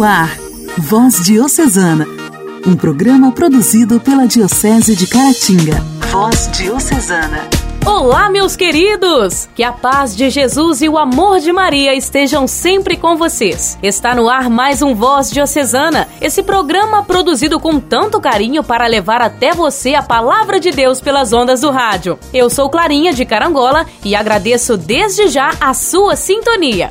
No ar, Voz Diocesana, um programa produzido pela Diocese de Caratinga. Voz Diocesana. Olá, meus queridos! Que a paz de Jesus e o amor de Maria estejam sempre com vocês. Está no ar mais um Voz Diocesana, esse programa produzido com tanto carinho para levar até você a palavra de Deus pelas ondas do rádio. Eu sou Clarinha de Carangola e agradeço desde já a sua sintonia.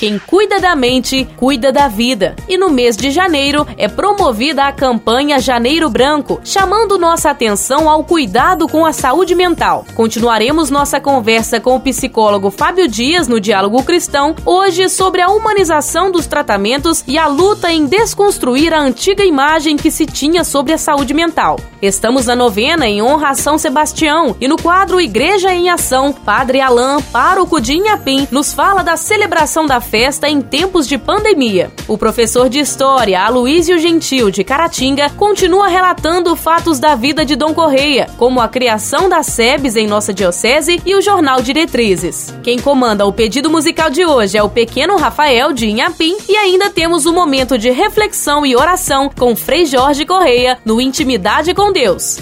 Quem cuida da mente, cuida da vida. E no mês de janeiro é promovida a campanha Janeiro Branco, chamando nossa atenção ao cuidado com a saúde mental. Continuaremos nossa conversa com o psicólogo Fábio Dias no Diálogo Cristão, hoje sobre a humanização dos tratamentos e a luta em desconstruir a antiga imagem que se tinha sobre a saúde mental. Estamos na novena em honra a São Sebastião e no quadro Igreja em Ação, Padre Alain, pároco de Inhapim, nos fala da celebração da festa em tempos de pandemia. O professor de História, Aloísio Gentil, de Caratinga, continua relatando fatos da vida de Dom Correia, como a criação das SEBs em nossa diocese e o jornal Diretrizes. Quem comanda o pedido musical de hoje é o pequeno Rafael de Inhapim e ainda temos um momento de reflexão e oração com Frei Jorge Correia no Intimidade com Deus.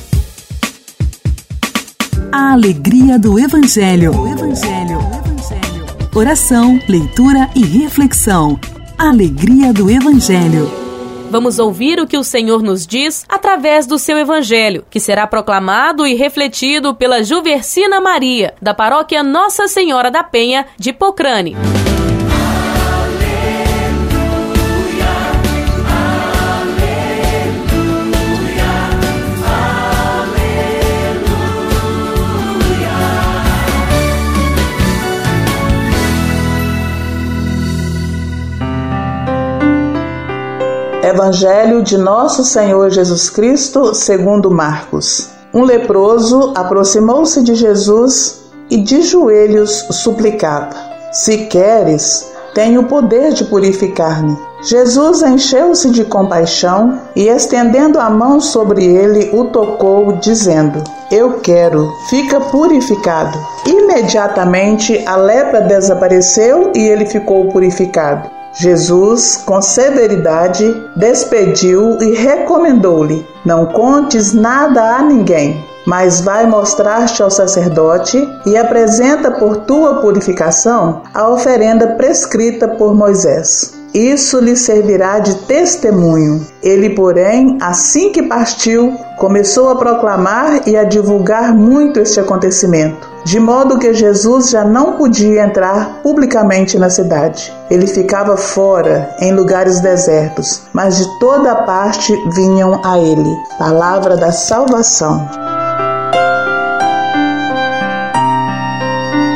A alegria do Evangelho. O Evangelho oração, leitura e reflexão. Alegria do Evangelho. Vamos ouvir o que o Senhor nos diz através do seu Evangelho, que será proclamado e refletido pela Juversina Maria, da paróquia Nossa Senhora da Penha, de Pocrane. Evangelho de Nosso Senhor Jesus Cristo, segundo Marcos. Um leproso aproximou-se de Jesus e de joelhos suplicava: Se queres, tenho o poder de purificar-me. Jesus encheu-se de compaixão e, estendendo a mão sobre ele, o tocou, dizendo: Eu quero, fica purificado. Imediatamente a lepra desapareceu e ele ficou purificado. Jesus, com severidade, despediu e recomendou-lhe: Não contes nada a ninguém, mas vai mostrar-te ao sacerdote e apresenta por tua purificação a oferenda prescrita por Moisés. Isso lhe servirá de testemunho. Ele, porém, assim que partiu, começou a proclamar e a divulgar muito este acontecimento, de modo que Jesus já não podia entrar publicamente na cidade. Ele ficava fora, em lugares desertos, mas de toda parte vinham a ele. Palavra da salvação.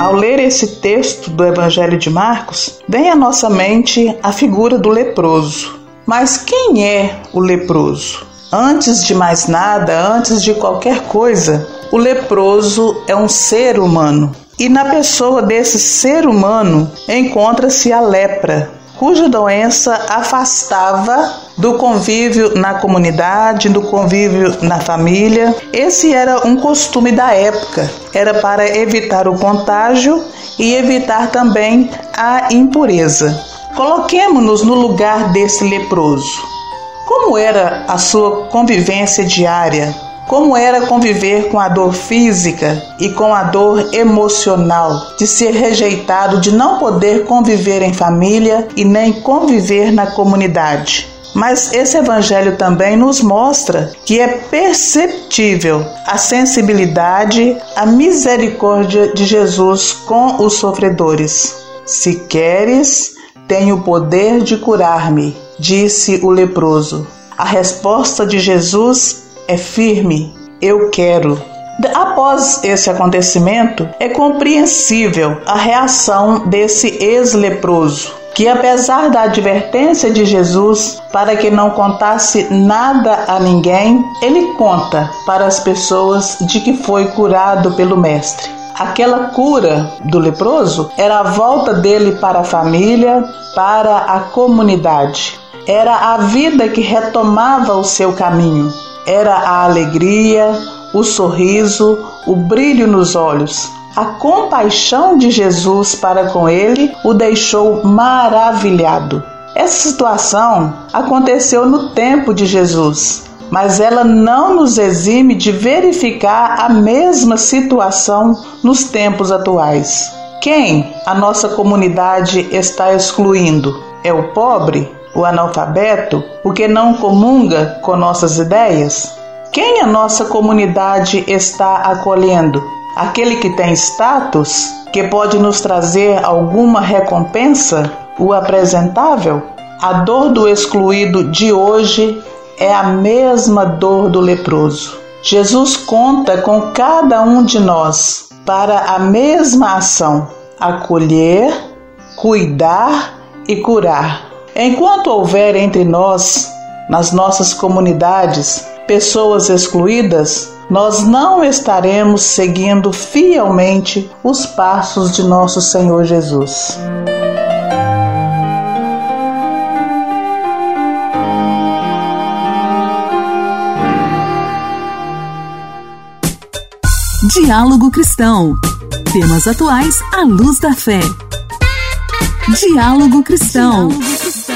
Ao ler esse texto do Evangelho de Marcos, vem à nossa mente a figura do leproso. Mas quem é o leproso? Antes de mais nada, antes de qualquer coisa, o leproso é um ser humano. E na pessoa desse ser humano encontra-se a lepra, cuja doença afastava do convívio na comunidade, do convívio na família. Esse era um costume da época. Era para evitar o contágio e evitar também a impureza. Coloquemos-nos no lugar desse leproso. Como era a sua convivência diária? Como era conviver com a dor física e com a dor emocional, de ser rejeitado, de não poder conviver em família e nem conviver na comunidade. Mas esse evangelho também nos mostra que é perceptível a sensibilidade, a misericórdia de Jesus com os sofredores. Se queres, tenho o poder de curar-me, disse o leproso. A resposta de Jesus é firme, eu quero. Após esse acontecimento, é compreensível a reação desse ex-leproso, que, apesar da advertência de Jesus para que não contasse nada a ninguém, ele conta para as pessoas de que foi curado pelo Mestre. Aquela cura do leproso era a volta dele para a família, para a comunidade. Era a vida que retomava o seu caminho era a alegria, o sorriso, o brilho nos olhos. A compaixão de Jesus para com ele o deixou maravilhado. Essa situação aconteceu no tempo de Jesus, mas ela não nos exime de verificar a mesma situação nos tempos atuais. Quem a nossa comunidade está excluindo? É o pobre? O analfabeto? O que não comunga com nossas ideias? Quem a nossa comunidade está acolhendo? Aquele que tem status, que pode nos trazer alguma recompensa? O apresentável? A dor do excluído de hoje é a mesma dor do leproso. Jesus conta com cada um de nós para a mesma ação: acolher, cuidar e curar. Enquanto houver entre nós, nas nossas comunidades, pessoas excluídas, nós não estaremos seguindo fielmente os passos de nosso Senhor Jesus. Diálogo Cristão. Temas atuais à luz da fé. Diálogo Cristão. Diálogo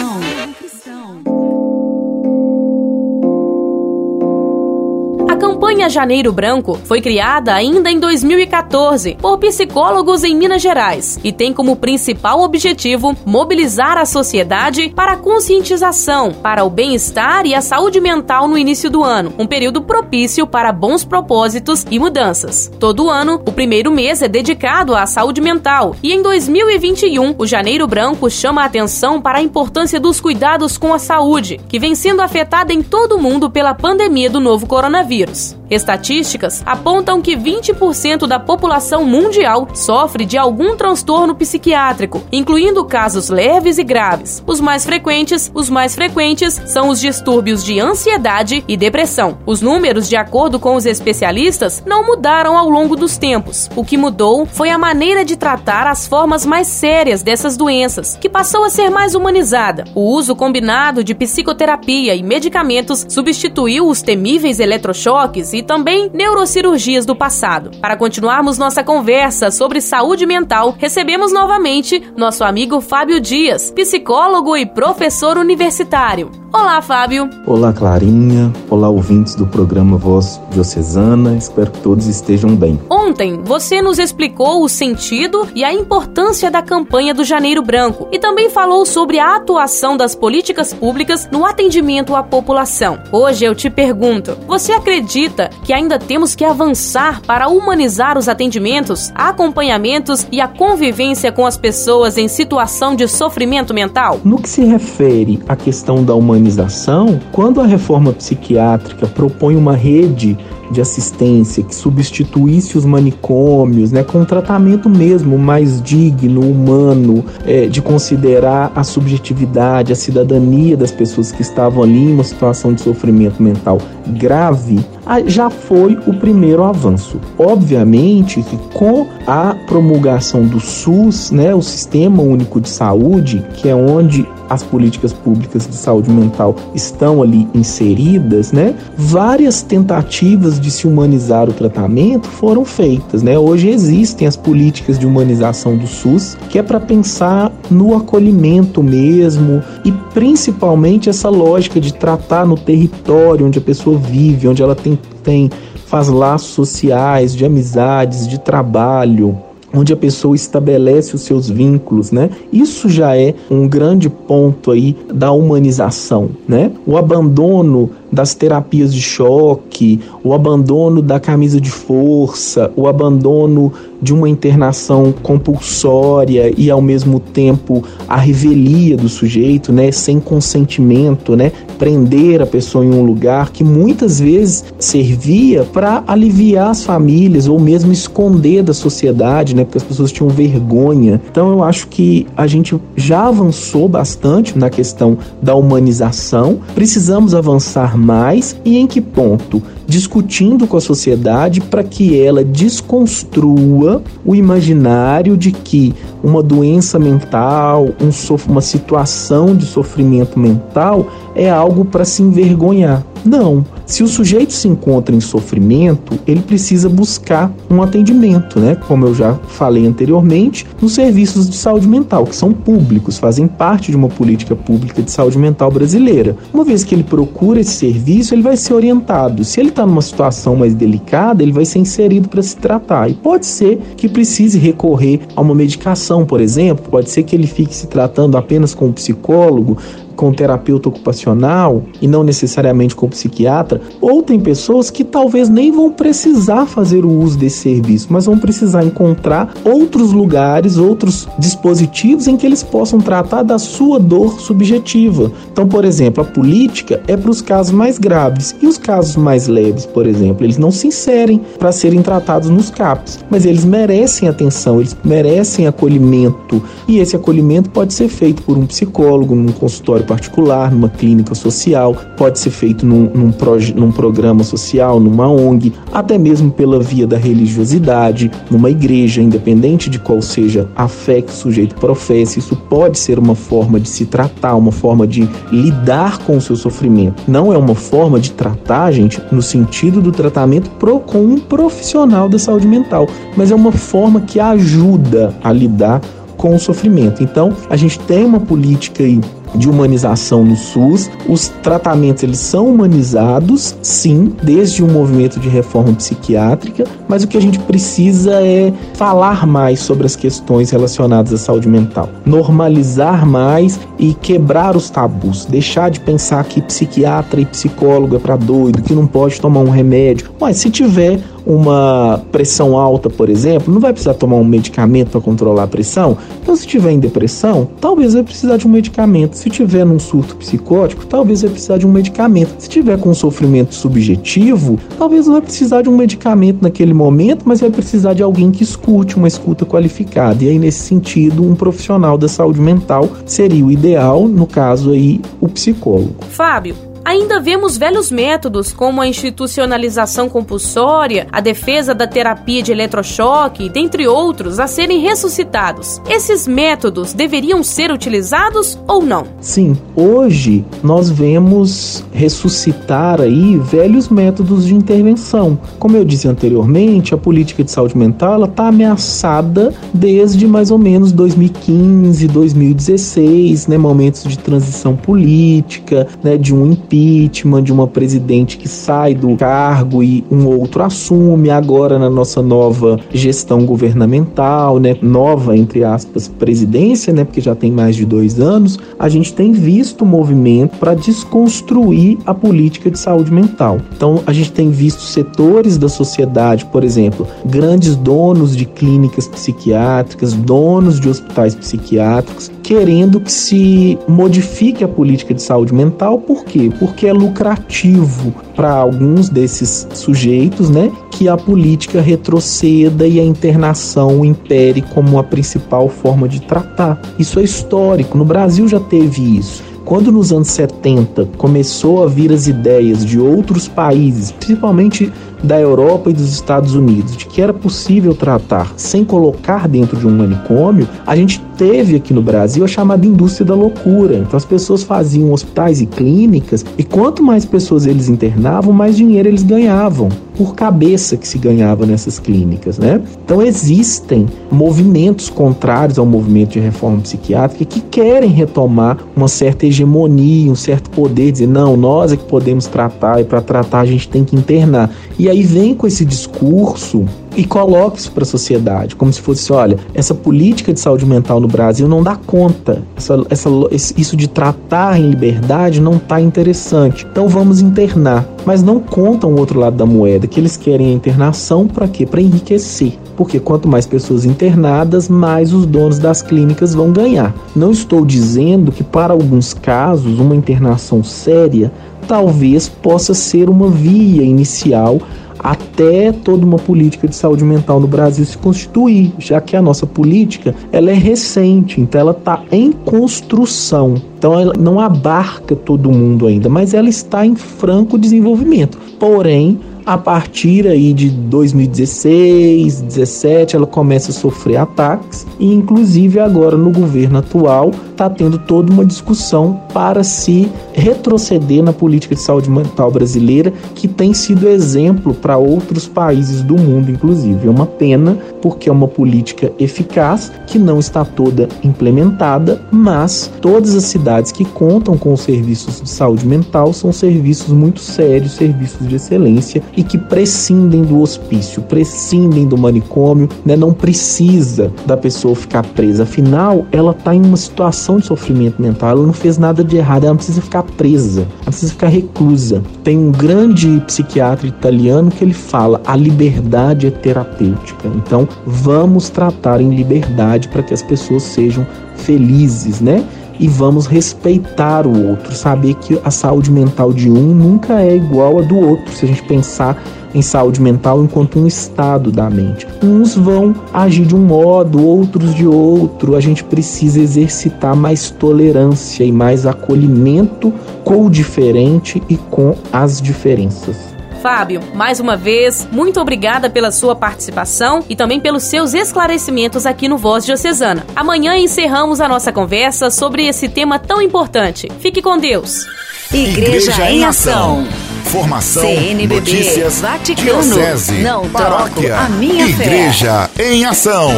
campanha Janeiro Branco foi criada ainda em 2014 por psicólogos em Minas Gerais e tem como principal objetivo mobilizar a sociedade para a conscientização, para o bem-estar e a saúde mental no início do ano, um período propício para bons propósitos e mudanças. Todo ano, o primeiro mês é dedicado à saúde mental e em 2021, o Janeiro Branco chama a atenção para a importância dos cuidados com a saúde, que vem sendo afetada em todo o mundo pela pandemia do novo coronavírus. Estatísticas apontam que 20% da população mundial sofre de algum transtorno psiquiátrico, incluindo casos leves e graves. Os mais frequentes, os mais frequentes são os distúrbios de ansiedade e depressão. Os números, de acordo com os especialistas, não mudaram ao longo dos tempos. O que mudou foi a maneira de tratar as formas mais sérias dessas doenças, que passou a ser mais humanizada. O uso combinado de psicoterapia e medicamentos substituiu os temíveis eletrochoques e também neurocirurgias do passado. Para continuarmos nossa conversa sobre saúde mental, recebemos novamente nosso amigo Fábio Dias, psicólogo e professor universitário. Olá, Fábio. Olá, Clarinha. Olá, ouvintes do programa Voz Diocesana. Espero que todos estejam bem. Ontem, você nos explicou o sentido e a importância da campanha do Janeiro Branco e também falou sobre a atuação das políticas públicas no atendimento à população. Hoje eu te pergunto: você acredita que ainda temos que avançar para humanizar os atendimentos, acompanhamentos e a convivência com as pessoas em situação de sofrimento mental? No que se refere à questão da humanização, quando a reforma psiquiátrica propõe uma rede de assistência que substituísse os manicômios, né, com um tratamento mesmo mais digno, humano, é, de considerar a subjetividade, a cidadania das pessoas que estavam ali em uma situação de sofrimento mental grave, já foi o primeiro avanço. Obviamente que com a promulgação do SUS, né, o Sistema Único de Saúde, que é onde as políticas públicas de saúde mental estão ali inseridas, né? Várias tentativas de se humanizar o tratamento foram feitas, né? Hoje existem as políticas de humanização do SUS, que é para pensar no acolhimento mesmo e principalmente essa lógica de tratar no território onde a pessoa vive, onde ela tem, tem faz laços sociais, de amizades, de trabalho, onde a pessoa estabelece os seus vínculos, né? Isso já é um grande ponto aí da humanização, né? O abandono das terapias de choque, o abandono da camisa de força, o abandono de uma internação compulsória e ao mesmo tempo a revelia do sujeito, né, sem consentimento, né, prender a pessoa em um lugar que muitas vezes servia para aliviar as famílias ou mesmo esconder da sociedade, né, porque as pessoas tinham vergonha. Então eu acho que a gente já avançou bastante na questão da humanização. Precisamos avançar mais e em que ponto? Discutindo com a sociedade para que ela desconstrua o imaginário de que uma doença mental, um uma situação de sofrimento mental é algo para se envergonhar. Não, Se o sujeito se encontra em sofrimento, ele precisa buscar um atendimento, né? Como eu já falei anteriormente, nos serviços de saúde mental, que são públicos, fazem parte de uma política pública de saúde mental brasileira. Uma vez que ele procura esse serviço, ele vai ser orientado. Se ele está numa situação mais delicada, ele vai ser inserido para se tratar. E pode ser que precise recorrer a uma medicação, por exemplo, pode ser que ele fique se tratando apenas com um psicólogo, com terapeuta ocupacional e não necessariamente com psiquiatra, ou tem pessoas que talvez nem vão precisar fazer o uso desse serviço, mas vão precisar encontrar outros lugares, outros dispositivos em que eles possam tratar da sua dor subjetiva. Então, por exemplo, a política é para os casos mais graves e os casos mais leves, por exemplo, eles não se inserem para serem tratados nos CAPs, mas eles merecem atenção, eles merecem acolhimento e esse acolhimento pode ser feito por um psicólogo, num consultório particular, numa clínica social, pode ser feito num, num, num programa social, numa ONG, até mesmo pela via da religiosidade, numa igreja, independente de qual seja a fé que o sujeito professa, isso pode ser uma forma de se tratar, uma forma de lidar com o seu sofrimento. Não é uma forma de tratar, gente, no sentido do tratamento pro, com um profissional da saúde mental, mas é uma forma que ajuda a lidar com o sofrimento. Então, a gente tem uma política aí de humanização no SUS. Os tratamentos eles são humanizados, sim, desde o movimento de reforma psiquiátrica, mas o que a gente precisa é falar mais sobre as questões relacionadas à saúde mental, normalizar mais e quebrar os tabus, deixar de pensar que psiquiatra e psicólogo é para doido, que não pode tomar um remédio. Mas se tiver uma pressão alta, por exemplo, não vai precisar tomar um medicamento para controlar a pressão. Então, se tiver em depressão, talvez vai precisar de um medicamento. Se tiver num surto psicótico, talvez vai precisar de um medicamento. Se tiver com um sofrimento subjetivo, talvez não vai precisar de um medicamento naquele momento, mas vai precisar de alguém que escute, uma escuta qualificada. E aí, nesse sentido, um profissional da saúde mental seria o ideal, no caso aí, o psicólogo. Fábio, Ainda vemos velhos métodos como a institucionalização compulsória, a defesa da terapia de eletrochoque, dentre outros, a serem ressuscitados. Esses métodos deveriam ser utilizados ou não? Sim, hoje nós vemos ressuscitar aí velhos métodos de intervenção. Como eu disse anteriormente, a política de saúde mental está ameaçada desde mais ou menos 2015, 2016, né, momentos de transição política, né, de um impeachment impeachment de uma presidente que sai do cargo e um outro assume, agora na nossa nova gestão governamental, né, nova entre aspas presidência, né, porque já tem mais de dois anos, a gente tem visto movimento para desconstruir a política de saúde mental. Então a gente tem visto setores da sociedade, por exemplo, grandes donos de clínicas psiquiátricas, donos de hospitais psiquiátricos, querendo que se modifique a política de saúde mental, por quê? Porque é lucrativo para alguns desses sujeitos, né, que a política retroceda e a internação impere como a principal forma de tratar. Isso é histórico, no Brasil já teve isso. Quando nos anos 70 começou a vir as ideias de outros países, principalmente da Europa e dos Estados Unidos, de que era possível tratar sem colocar dentro de um manicômio, a gente teve aqui no Brasil a chamada indústria da loucura. Então as pessoas faziam hospitais e clínicas e quanto mais pessoas eles internavam, mais dinheiro eles ganhavam por cabeça que se ganhava nessas clínicas, né? Então existem movimentos contrários ao movimento de reforma psiquiátrica que querem retomar uma certa hegemonia, um certo poder, dizer não, nós é que podemos tratar e para tratar a gente tem que internar. E aí vem com esse discurso e coloca isso para a sociedade, como se fosse, olha, essa política de saúde mental no Brasil não dá conta, essa, essa, isso de tratar em liberdade não está interessante, então vamos internar. Mas não contam o outro lado da moeda, que eles querem a internação para quê? Para enriquecer. Porque quanto mais pessoas internadas, mais os donos das clínicas vão ganhar. Não estou dizendo que para alguns casos uma internação séria talvez possa ser uma via inicial até toda uma política de saúde mental no Brasil se constituir, já que a nossa política ela é recente, então ela está em construção. Então ela não abarca todo mundo ainda, mas ela está em franco desenvolvimento. Porém, a partir aí de 2016, 17, ela começa a sofrer ataques e inclusive agora no governo atual está tendo toda uma discussão para se retroceder na política de saúde mental brasileira, que tem sido exemplo para outros países do mundo, inclusive. É uma pena, porque é uma política eficaz que não está toda implementada, mas todas as cidades que contam com os serviços de saúde mental são serviços muito sérios, serviços de excelência e que prescindem do hospício, prescindem do manicômio, né? não precisa da pessoa ficar presa. Afinal, ela está em uma situação de sofrimento mental, ela não fez nada de errado, ela não precisa ficar presa, ela precisa ficar reclusa. Tem um grande psiquiatra italiano que ele fala: a liberdade é terapêutica. Então, vamos tratar em liberdade para que as pessoas sejam felizes, né? E vamos respeitar o outro, saber que a saúde mental de um nunca é igual a do outro. Se a gente pensar em saúde mental enquanto um estado da mente. Uns vão agir de um modo, outros de outro. A gente precisa exercitar mais tolerância e mais acolhimento com o diferente e com as diferenças. Fábio, mais uma vez, muito obrigada pela sua participação e também pelos seus esclarecimentos aqui no Voz Diocesana. Amanhã encerramos a nossa conversa sobre esse tema tão importante. Fique com Deus. Igreja, Igreja em Ação. Formação, CNBB, notícias, Vaticano, diocese, não paróquia, a minha Igreja fé. em Ação.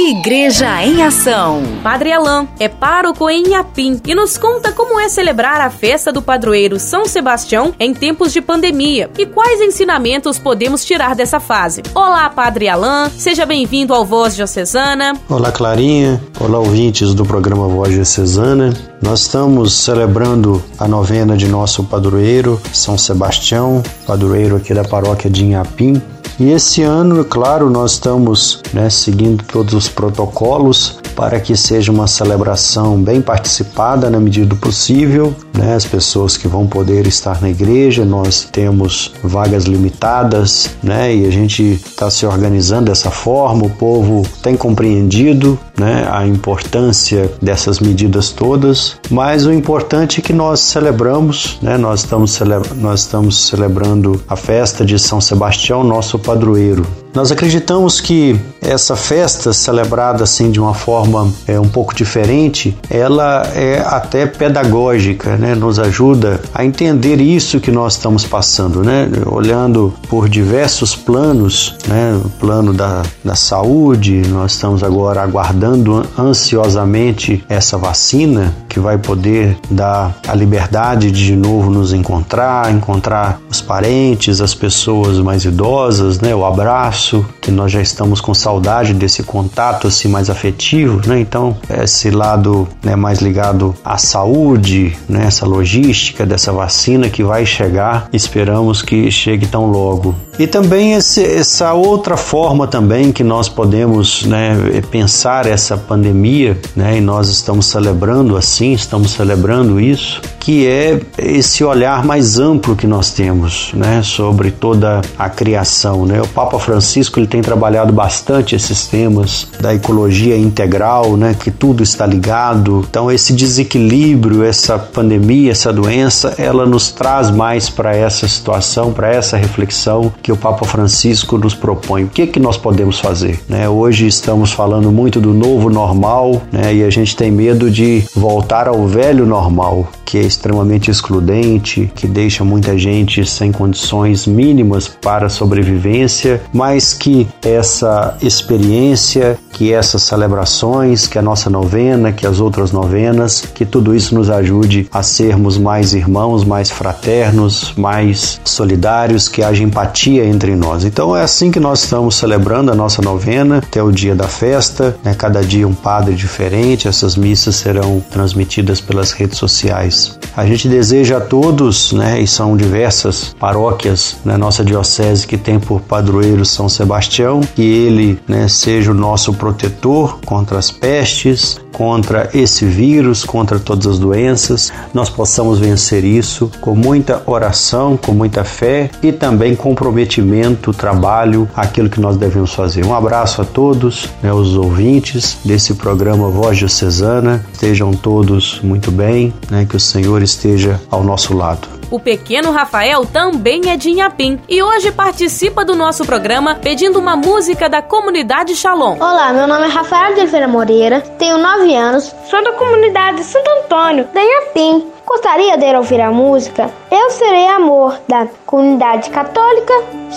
Igreja em Ação. Padre Alain é pároco em Inhapim e nos conta como é celebrar a festa do padroeiro São Sebastião em tempos de pandemia e quais ensinamentos podemos tirar dessa fase. Olá, Padre Alain, seja bem-vindo ao Voz Diocesana. Olá, Clarinha. Olá, ouvintes do programa Voz Diocesana. Nós estamos celebrando a novena de nosso padroeiro, São Sebastião, padroeiro aqui da paróquia de Inhapim. E esse ano, claro, nós estamos né, seguindo todos os protocolos para que seja uma celebração bem participada na medida do possível. Né? As pessoas que vão poder estar na igreja, nós temos vagas limitadas né? e a gente está se organizando dessa forma. O povo tem compreendido né, a importância dessas medidas todas, mas o importante é que nós celebramos, né? nós, estamos celebra nós estamos celebrando a festa de São Sebastião, nosso padroeiro. Nós acreditamos que essa festa celebrada assim de uma forma é, um pouco diferente, ela é até pedagógica, né? Nos ajuda a entender isso que nós estamos passando, né? Olhando por diversos planos, né? O plano da, da saúde, nós estamos agora aguardando ansiosamente essa vacina que vai poder dar a liberdade de de novo nos encontrar, encontrar os parentes, as pessoas mais idosas, né? O abraço que nós já estamos com saudade desse contato assim mais afetivo, né? Então, esse lado né, mais ligado à saúde, né, essa logística dessa vacina que vai chegar, esperamos que chegue tão logo. E também esse, essa outra forma também que nós podemos né, pensar essa pandemia, né, e nós estamos celebrando assim, estamos celebrando isso, que é esse olhar mais amplo que nós temos né, sobre toda a criação. Né? O Papa Francisco ele tem trabalhado bastante esses temas da ecologia integral, né, que tudo está ligado. Então esse desequilíbrio, essa pandemia, essa doença, ela nos traz mais para essa situação, para essa reflexão que o Papa Francisco nos propõe. O que que nós podemos fazer? Né? Hoje estamos falando muito do novo normal, né, e a gente tem medo de voltar ao velho normal, que é extremamente excludente, que deixa muita gente sem condições mínimas para sobrevivência, mas que essa experiência, que essas celebrações, que a nossa novena, que as outras novenas, que tudo isso nos ajude a sermos mais irmãos, mais fraternos, mais solidários, que haja empatia entre nós. Então é assim que nós estamos celebrando a nossa novena até o dia da festa, né? cada dia um padre diferente, essas missas serão transmitidas pelas redes sociais. A gente deseja a todos, né, e são diversas paróquias na né, nossa diocese que tem por padroeiro São Sebastião, que ele né, seja o nosso protetor contra as pestes, contra esse vírus, contra todas as doenças, nós possamos vencer isso com muita oração, com muita fé e também comprometimento, trabalho, aquilo que nós devemos fazer. Um abraço a todos, né, os ouvintes desse programa Voz Diocesana, estejam todos muito bem, né, que o Senhor esteja ao nosso lado. O pequeno Rafael também é de Inhapim e hoje participa do nosso programa pedindo uma música da comunidade Shalom. Olá, meu nome é Rafael de Oliveira Moreira, tenho 9 anos, sou da comunidade Santo Antônio, da Inhapim. Gostaria de ouvir a música Eu Serei Amor, da comunidade católica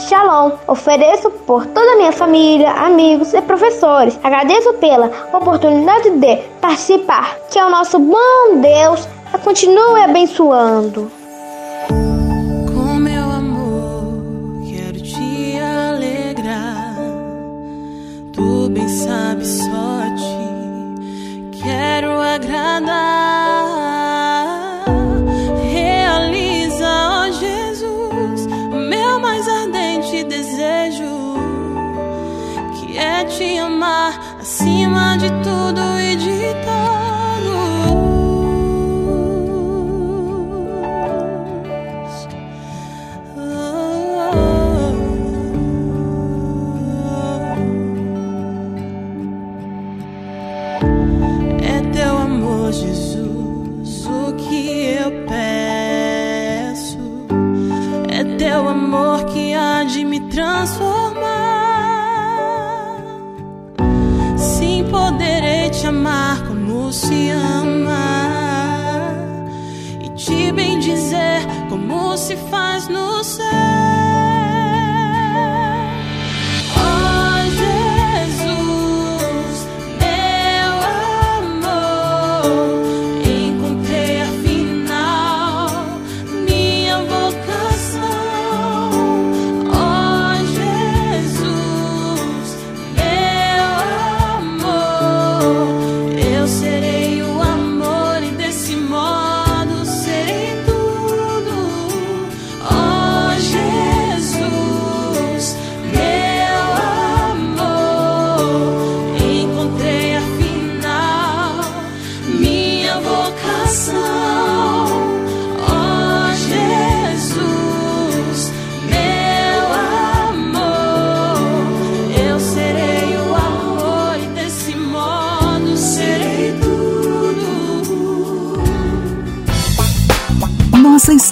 Shalom. Ofereço por toda a minha família, amigos e professores. Agradeço pela oportunidade de participar. Que é o nosso bom Deus continue abençoando. Com meu amor, quero te alegrar. Tu bem sabes só te quero agradar. Realiza, ó Jesus, o meu mais ardente desejo, que é te amar acima de tudo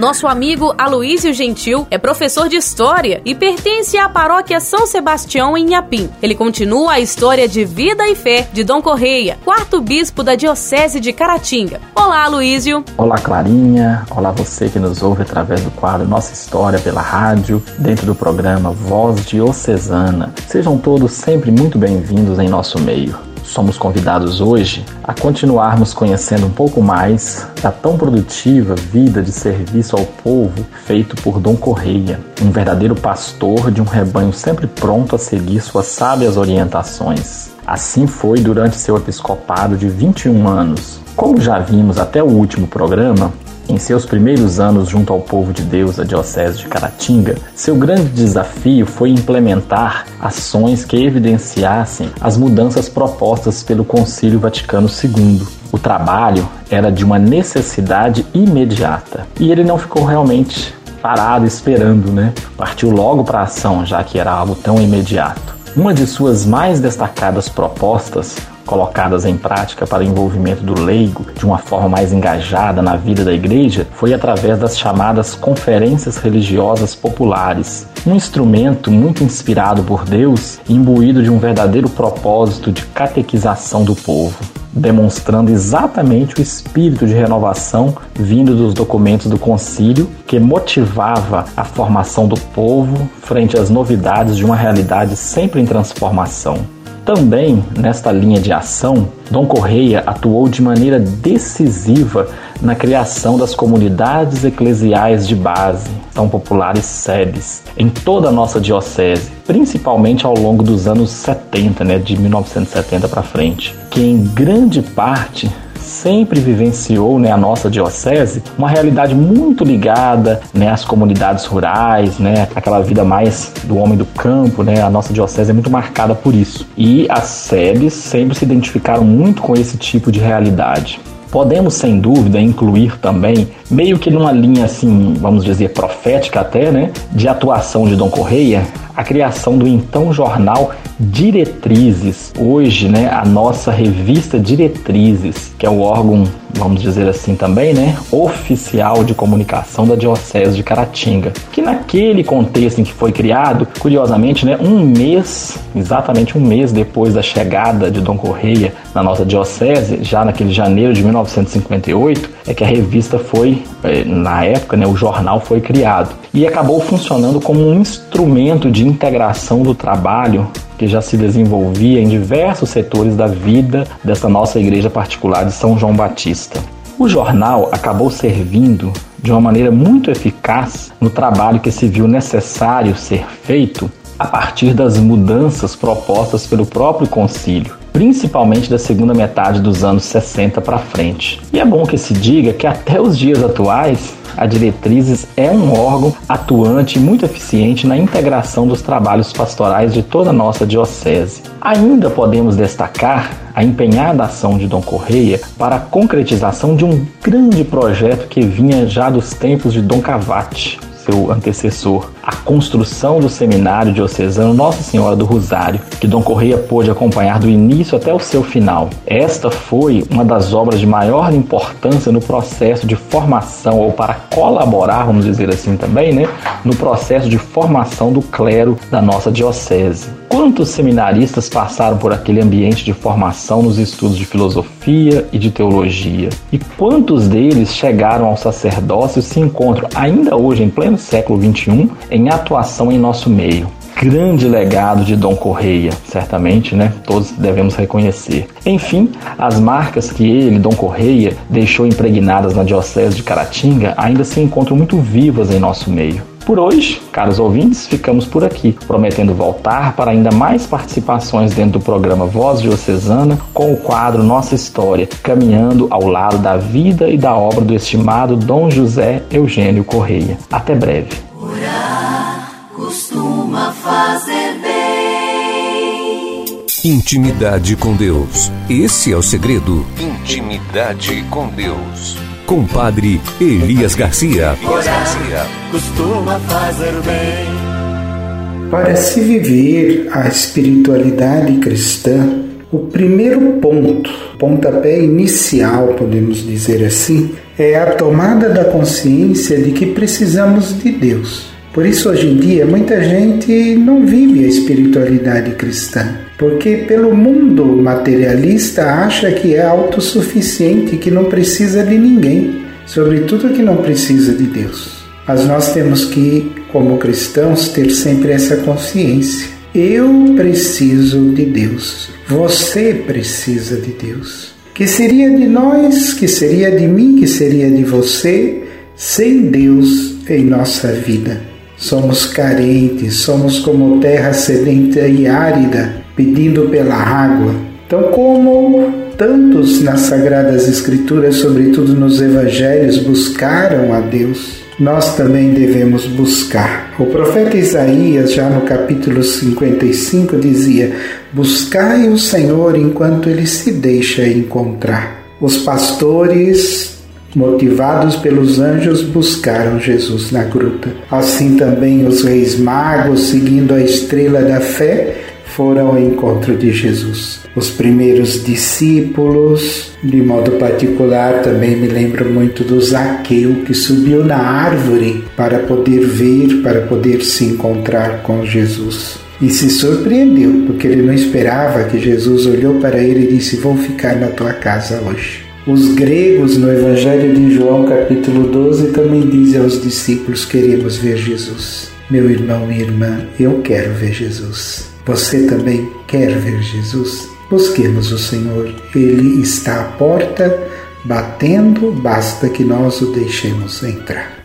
Nosso amigo Aloísio Gentil é professor de História e pertence à paróquia São Sebastião em Inhapim. Ele continua a história de vida e fé de Dom Correia, quarto bispo da Diocese de Caratinga. Olá, Aloísio. Olá, Clarinha. Olá, você que nos ouve através do quadro Nossa História pela rádio, dentro do programa Voz Diocesana. Sejam todos sempre muito bem-vindos em nosso meio somos convidados hoje a continuarmos conhecendo um pouco mais da tão produtiva vida de serviço ao povo feito por Dom Correia, um verdadeiro pastor de um rebanho sempre pronto a seguir suas sábias orientações. Assim foi durante seu episcopado de 21 anos. Como já vimos até o último programa, em seus primeiros anos junto ao povo de Deus, a Diocese de Caratinga, seu grande desafio foi implementar ações que evidenciassem as mudanças propostas pelo Concílio Vaticano II. O trabalho era de uma necessidade imediata e ele não ficou realmente parado esperando, né? Partiu logo para a ação, já que era algo tão imediato. Uma de suas mais destacadas propostas colocadas em prática para o envolvimento do leigo de uma forma mais engajada na vida da igreja foi através das chamadas conferências religiosas populares, um instrumento muito inspirado por Deus imbuído de um verdadeiro propósito de catequização do povo demonstrando exatamente o espírito de renovação vindo dos documentos do concílio que motivava a formação do povo frente às novidades de uma realidade sempre em transformação. Também nesta linha de ação, Dom Correia atuou de maneira decisiva na criação das comunidades eclesiais de base, tão populares SEBs, em toda a nossa diocese, principalmente ao longo dos anos 70, né, de 1970 para frente, que em grande parte sempre vivenciou, né, a nossa diocese, uma realidade muito ligada, né, às comunidades rurais, né, aquela vida mais do homem do campo, né, a nossa diocese é muito marcada por isso. E as SEBs sempre se identificaram muito com esse tipo de realidade. Podemos, sem dúvida, incluir também, meio que numa linha assim, vamos dizer, profética até, né, de atuação de Dom Correia, a criação do então jornal Diretrizes. Hoje, né, a nossa revista Diretrizes, que é o órgão, vamos dizer assim também, né, oficial de comunicação da Diocese de Caratinga, que naquele contexto em que foi criado, curiosamente, né, um mês, exatamente um mês depois da chegada de Dom Correia na nossa diocese, já naquele janeiro de 1958, é que a revista foi, eh, na época, né, o jornal foi criado e acabou funcionando como um instrumento de integração do trabalho que já se desenvolvia em diversos setores da vida dessa nossa igreja particular de São João Batista. O jornal acabou servindo de uma maneira muito eficaz no trabalho que se viu necessário ser feito a partir das mudanças propostas pelo próprio concílio, principalmente da segunda metade dos anos 60 para frente. E é bom que se diga que até os dias atuais a Diretrizes é um órgão atuante e muito eficiente na integração dos trabalhos pastorais de toda a nossa diocese. Ainda podemos destacar a empenhada ação de Dom Correia para a concretização de um grande projeto que vinha já dos tempos de Dom Cavate, seu antecessor, a construção do seminário diocesano Nossa Senhora do Rosário, que Dom Correia pôde acompanhar do início até o seu final. Esta foi uma das obras de maior importância no processo de formação, ou para colaborar, vamos dizer assim também, né, no processo de formação do clero da nossa diocese. Quantos seminaristas passaram por aquele ambiente de formação nos estudos de filosofia e de teologia? E quantos deles chegaram ao sacerdócio e se encontram ainda hoje, em pleno século XXI, em atuação em nosso meio? grande legado de Dom Correia, certamente, né? Todos devemos reconhecer. Enfim, as marcas que ele, Dom Correia, deixou impregnadas na Diocese de Caratinga ainda se encontram muito vivas em nosso meio. Por hoje, caros ouvintes, ficamos por aqui, prometendo voltar para ainda mais participações dentro do programa Voz Diocesana com o quadro Nossa História, caminhando ao lado da vida e da obra do estimado Dom José Eugênio Correia. Até breve. Orar costuma fazer bem. Intimidade com Deus. Esse é o segredo. Intimidade com Deus. Compadre Elias Garcia. Garcia. Costuma fazer bem. Para se viver a espiritualidade cristã, o primeiro ponto, pontapé inicial, podemos dizer assim, é a tomada da consciência de que precisamos de Deus. Por isso, hoje em dia, muita gente não vive a espiritualidade cristã porque pelo mundo materialista acha que é autossuficiente, que não precisa de ninguém, sobretudo que não precisa de Deus. Mas nós temos que, como cristãos, ter sempre essa consciência. Eu preciso de Deus. Você precisa de Deus. Que seria de nós, que seria de mim, que seria de você, sem Deus em nossa vida? Somos carentes, somos como terra sedenta e árida, pedindo pela água. Então, como tantos nas Sagradas Escrituras, sobretudo nos Evangelhos, buscaram a Deus, nós também devemos buscar. O profeta Isaías, já no capítulo 55, dizia: Buscai o Senhor enquanto ele se deixa encontrar. Os pastores motivados pelos anjos, buscaram Jesus na gruta. Assim também os reis magos, seguindo a estrela da fé, foram ao encontro de Jesus. Os primeiros discípulos, de modo particular, também me lembro muito do Zaqueu, que subiu na árvore para poder ver, para poder se encontrar com Jesus. E se surpreendeu, porque ele não esperava que Jesus olhou para ele e disse: Vou ficar na tua casa hoje. Os gregos, no Evangelho de João, capítulo 12, também dizem aos discípulos: Queremos ver Jesus. Meu irmão e irmã, eu quero ver Jesus. Você também quer ver Jesus? Busquemos o Senhor. Ele está à porta, batendo, basta que nós o deixemos entrar.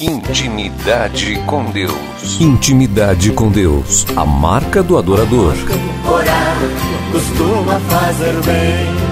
Intimidade com Deus. Intimidade com Deus. A marca do adorador. Orar costuma fazer bem.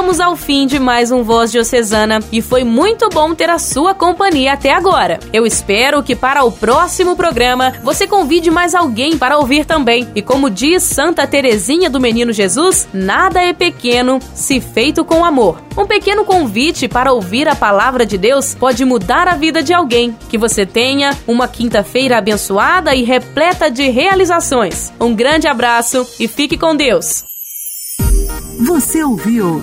Chegamos ao fim de mais um Voz Diocesana e foi muito bom ter a sua companhia até agora. Eu espero que para o próximo programa você convide mais alguém para ouvir também. E como diz Santa Teresinha do Menino Jesus, nada é pequeno se feito com amor. Um pequeno convite para ouvir a palavra de Deus pode mudar a vida de alguém. Que você tenha uma quinta-feira abençoada e repleta de realizações. Um grande abraço e fique com Deus. Você ouviu